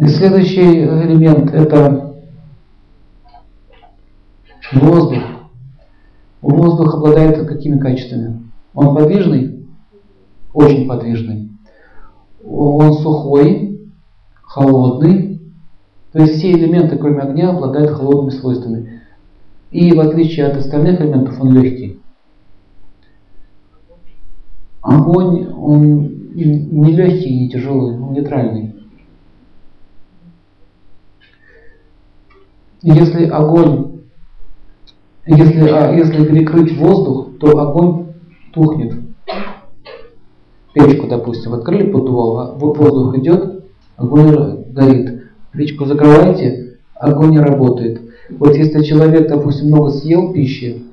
И следующий элемент это воздух. Воздух обладает какими качествами? Он подвижный, очень подвижный. Он сухой, холодный. То есть все элементы, кроме огня, обладают холодными свойствами. И в отличие от остальных элементов, он легкий. Огонь, он не легкий, не тяжелый, он нейтральный. Если огонь, если, а, если перекрыть воздух, то огонь тухнет. Печку, допустим, открыли поддувал, а воздух идет, огонь горит. Печку закрываете, огонь не работает. Вот если человек, допустим, много съел пищи,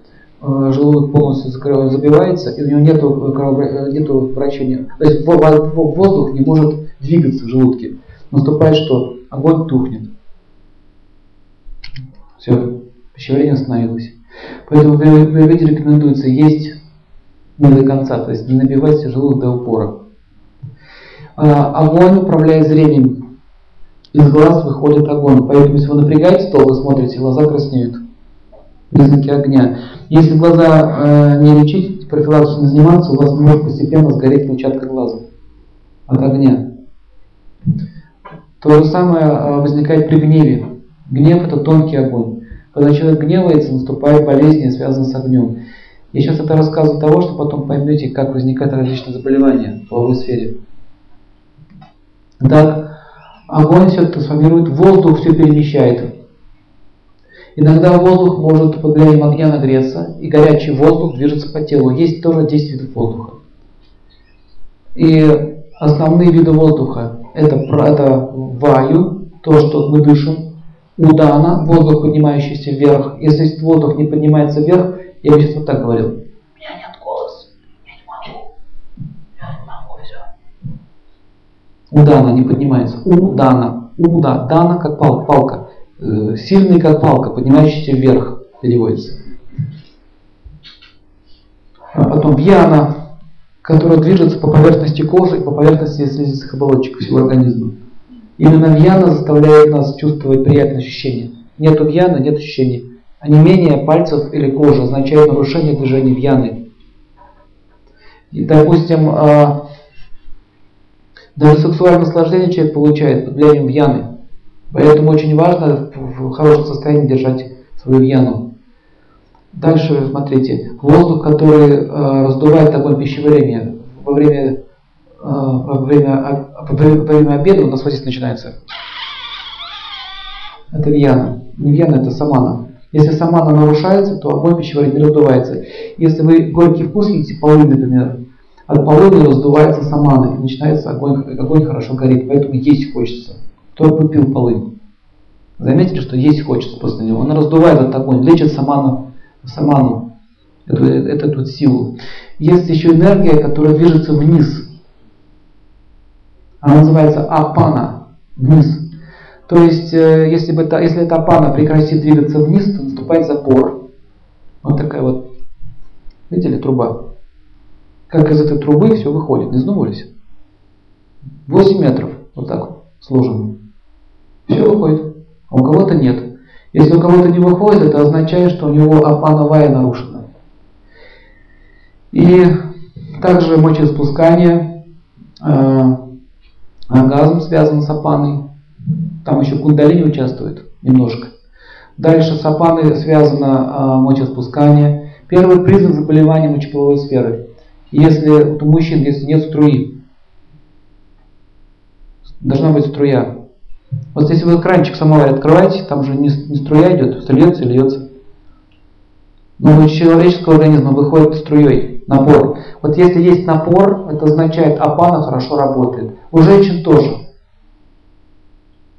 э, желудок полностью забивается, и у него нет э, нету вращения. То есть воздух не может двигаться в желудке. Наступает что? Огонь тухнет. Все, пищеварение остановилось. Поэтому в Аюрведе рекомендуется есть не до конца, то есть не набивать желудок до упора. А, огонь управляет зрением. Из глаз выходит огонь. Поэтому если вы напрягаете то вы смотрите, глаза краснеют. Признаки огня. Если глаза э, не лечить, профилактически не заниматься, у вас может постепенно сгореть клетчатка глаза от огня. То же самое э, возникает при гневе. Гнев это тонкий огонь. Когда человек гневается, наступает болезни, связанные с огнем. Я сейчас это рассказываю того, что потом поймете, как возникают различные заболевания в половой сфере. Так, огонь все трансформирует, воздух все перемещает. Иногда воздух может под влиянием огня нагреться, и горячий воздух движется по телу. Есть тоже 10 видов воздуха. И основные виды воздуха это, это ваю, то, что мы дышим, удана, воздух, поднимающийся вверх. Если воздух не поднимается вверх, я бы сейчас вот так говорил. У меня нет голоса, я не могу. Я не могу, все. Удана не поднимается. Удана. Уда. Дана как палка. палка. Э, сильный как палка, поднимающийся вверх переводится. А потом вьяна, которая движется по поверхности кожи и по поверхности слизистых оболочек всего организма. Именно вьяна заставляет нас чувствовать приятные ощущения. Нет вьяна, нет ощущений. А не менее пальцев или кожи означает нарушение движения вьяны. И, допустим, а, даже сексуальное наслаждение человек получает под влиянием вьяны. Поэтому очень важно в хорошем состоянии держать свою вьяну. Дальше, смотрите, воздух, который э, раздувает огонь пищеварения во время во время, во время обеда у нас вот здесь начинается. Это вьяна. Не вьяна, это самана. Если самана нарушается, то огонь пищеварения раздувается. Если вы горький вкус едите, полынь, например, от полыни раздувается самана, и начинается огонь, огонь хорошо горит, поэтому есть хочется. Кто попил полынь? Заметили, что есть хочется после него. Он раздувает этот огонь, лечит саману, саману эту, эту, эту силу. Есть еще энергия, которая движется вниз. Она называется апана, вниз. То есть, э, если, бы это, если эта апана прекратит двигаться вниз, то наступает запор. Вот такая вот, видели, труба. Как из этой трубы все выходит, не сдумывались? 8 метров, вот так вот, сложено. Все выходит, а у кого-то нет. Если у кого-то не выходит, это означает, что у него апановая нарушена. И также мочеиспускание, э, Оргазм связан с апаной. Там еще кундалини участвует немножко. Дальше с апаной связано а, мочеспускание. Первый признак заболевания мочеполовой сферы. Если у мужчин, если нет струи, должна быть струя. Вот если вы кранчик самовар открываете, там же не, не струя идет, все и льется. Но у человеческого организма выходит струей напор. Вот если есть напор, это означает апана хорошо работает. У женщин тоже.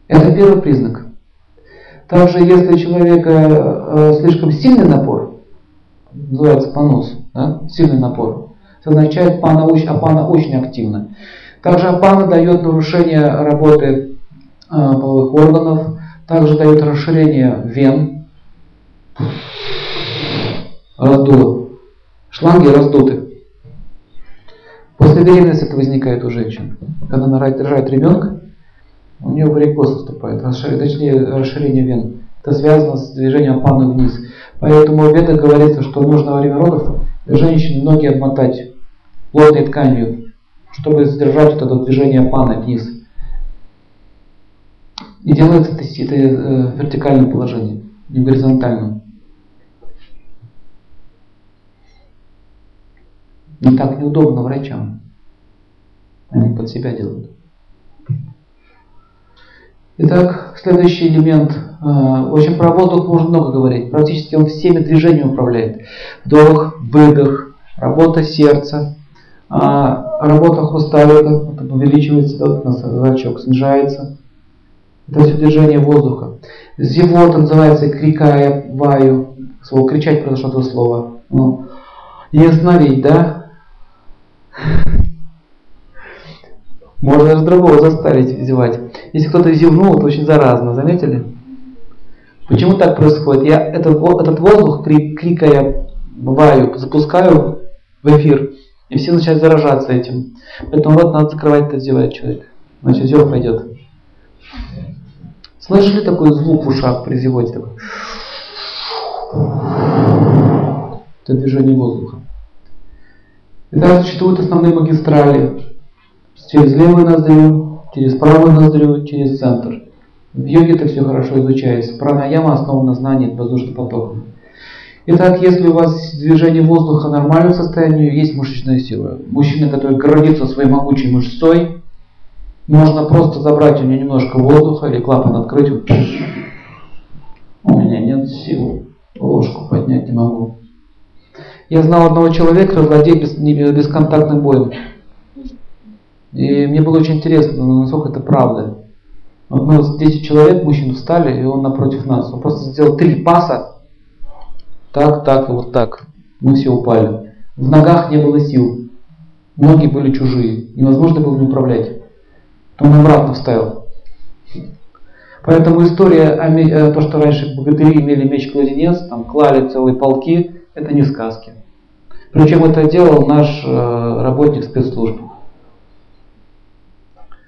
Это первый признак. Также, если у человека э, слишком сильный напор, называется понос, да, сильный напор, это означает пана, апана очень активна. Также апана дает нарушение работы э, половых органов, также дает расширение вен, раздуло. Шланги раздуты. После беременности это возникает у женщин. Когда она рожает ребенка, У нее варикоз наступает, точнее расширение вен. Это связано с движением паны вниз. Поэтому в ведах говорится, что нужно во время родов женщине ноги обмотать плотной тканью, чтобы задержать вот это движение паны вниз. И делается это, это э, в вертикальном положении, не в горизонтальном. Не так неудобно врачам. Они под себя делают. Итак, следующий элемент. В общем, про воздух можно много говорить. Практически он всеми движениями управляет. Вдох, выдох, работа сердца, а, работа хрусталика, вот увеличивается, да, у нас зрачок снижается. Это все движение воздуха. Зевот называется крикая, ваю. Слово кричать произошло это слово. Ну, и остановить, да? Можно даже другого заставить зевать. Если кто-то зевнул, это очень заразно, заметили? Почему так происходит? Я этот, этот воздух, крик, крикая ваю, запускаю в эфир, и все начинают заражаться этим. Поэтому вот надо закрывать, это зевает человек. Значит, зев пойдет. Слышали такой звук в ушах при зевоте? Это движение воздуха. Итак, существуют основные магистрали. Через левую ноздрю, через правую ноздрю, через центр. В йоге это все хорошо изучается. Пранаяма основана на знании воздушным потоком. Итак, если у вас движение воздуха нормальном состоянии, есть мышечная сила. Мужчина, который гордится своей могучей мышцой, можно просто забрать у него немножко воздуха или клапан открыть. У меня нет сил. Ложку поднять не могу. Я знал одного человека, который владеет бес, бесконтактным боем. И мне было очень интересно, насколько это правда. Вот мы 10 человек, мужчин встали, и он напротив нас. Он просто сделал три паса. Так, так и вот так. Мы все упали. В ногах не было сил. Ноги были чужие. Невозможно было не управлять. Он обратно вставил. Поэтому история о э, то, что раньше богатыри имели меч-кладенец, там клали целые полки, это не сказки. Причем это делал наш э, работник спецслужб.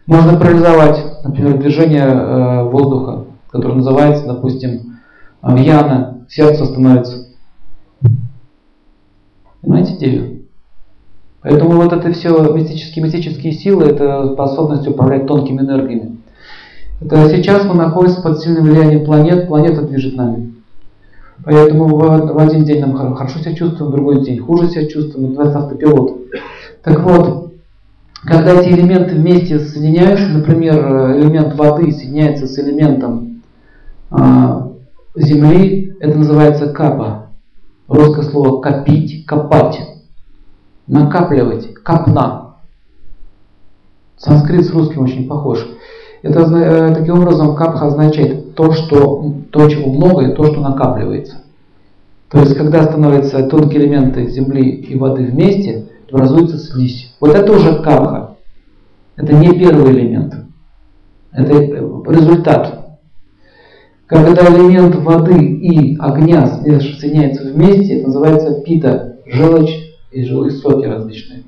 Можно парализовать, например, движение э, воздуха, которое называется, допустим, яна, сердце становится. Понимаете идею? Поэтому вот это все мистические, мистические силы, это способность управлять тонкими энергиями. Это сейчас мы находимся под сильным влиянием планет, планета движет нами. Поэтому в, один день нам хорошо себя чувствуем, в другой день хуже себя чувствуем, называется автопилот. Так вот, когда эти элементы вместе соединяются, например, элемент воды соединяется с элементом э, земли, это называется капа. Русское слово копить, копать, накапливать, капна. Санскрит с русским очень похож. Это э, таким образом капха означает то, что, то, чего много, и то, что накапливается. То есть, когда становятся тонкие элементы земли и воды вместе, образуется слизь. Вот это уже капха. Это не первый элемент. Это результат. Когда элемент воды и огня соединяются вместе, это называется пита, желчь и жилые соки различные.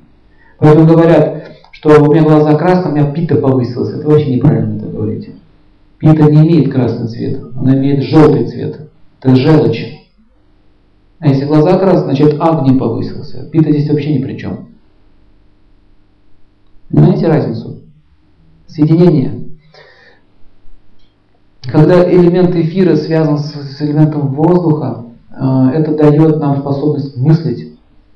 Поэтому говорят, что у меня глаза красные, у меня пита повысилась. Это вообще неправильно это говорить. Пита не имеет красный цвет, она имеет желтый цвет. Это желчь. А если глаза красные, значит агни повысился. Пита здесь вообще ни при чем. Понимаете разницу? Соединение. Когда элемент эфира связан с, с элементом воздуха, э, это дает нам способность мыслить